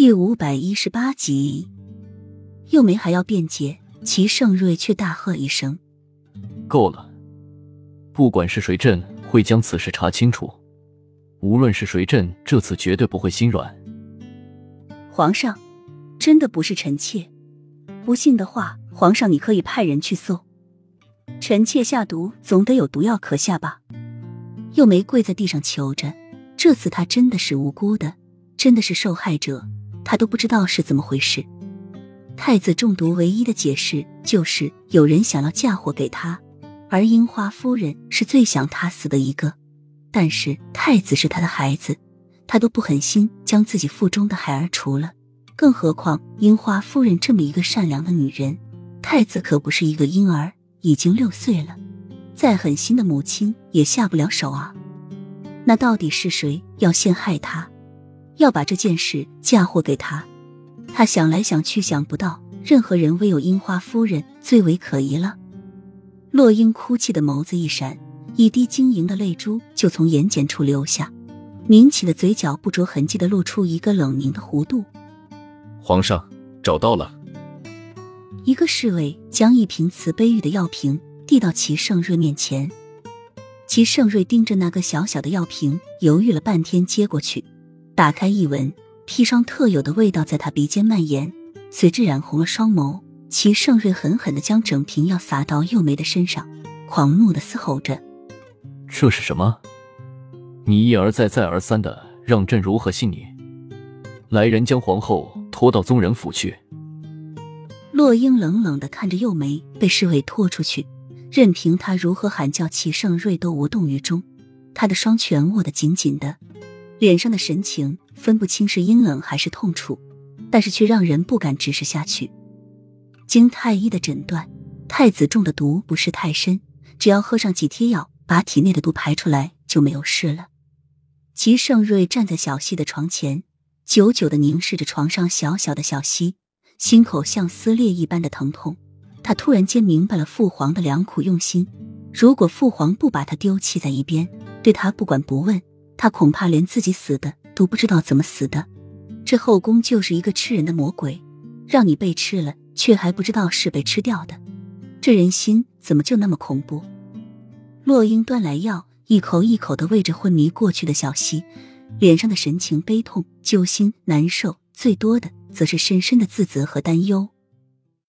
第五百一十八集，又梅还要辩解，齐盛瑞却大喝一声：“够了！不管是谁，朕会将此事查清楚。无论是谁，朕这次绝对不会心软。”皇上，真的不是臣妾。不信的话，皇上你可以派人去搜。臣妾下毒，总得有毒药可下吧？又梅跪在地上求着。这次她真的是无辜的，真的是受害者。他都不知道是怎么回事。太子中毒唯一的解释就是有人想要嫁祸给他，而樱花夫人是最想他死的一个。但是太子是他的孩子，他都不狠心将自己腹中的孩儿除了，更何况樱花夫人这么一个善良的女人。太子可不是一个婴儿，已经六岁了，再狠心的母亲也下不了手啊。那到底是谁要陷害他？要把这件事嫁祸给他，他想来想去想不到任何人，唯有樱花夫人最为可疑了。洛英哭泣的眸子一闪，一滴晶莹的泪珠就从眼睑处流下，抿起的嘴角不着痕迹的露出一个冷凝的弧度。皇上找到了。一个侍卫将一瓶瓷杯玉的药瓶递到齐盛瑞面前，齐盛瑞盯着那个小小的药瓶，犹豫了半天，接过去。打开一闻，砒霜特有的味道在他鼻尖蔓延，随之染红了双眸。齐盛瑞狠狠的将整瓶药洒到幼梅的身上，狂怒的嘶吼着：“这是什么？你一而再、再而三的让朕如何信你？来人，将皇后拖到宗人府去。”洛英冷冷的看着幼梅被侍卫拖出去，任凭她如何喊叫，齐盛瑞都无动于衷。他的双拳握得紧紧的。脸上的神情分不清是阴冷还是痛楚，但是却让人不敢直视下去。经太医的诊断，太子中的毒不是太深，只要喝上几贴药，把体内的毒排出来就没有事了。齐盛瑞站在小溪的床前，久久的凝视着床上小小的小溪，心口像撕裂一般的疼痛。他突然间明白了父皇的良苦用心，如果父皇不把他丢弃在一边，对他不管不问。他恐怕连自己死的都不知道怎么死的，这后宫就是一个吃人的魔鬼，让你被吃了，却还不知道是被吃掉的，这人心怎么就那么恐怖？洛英端来药，一口一口的喂着昏迷过去的小溪，脸上的神情悲痛、揪心、难受，最多的则是深深的自责和担忧。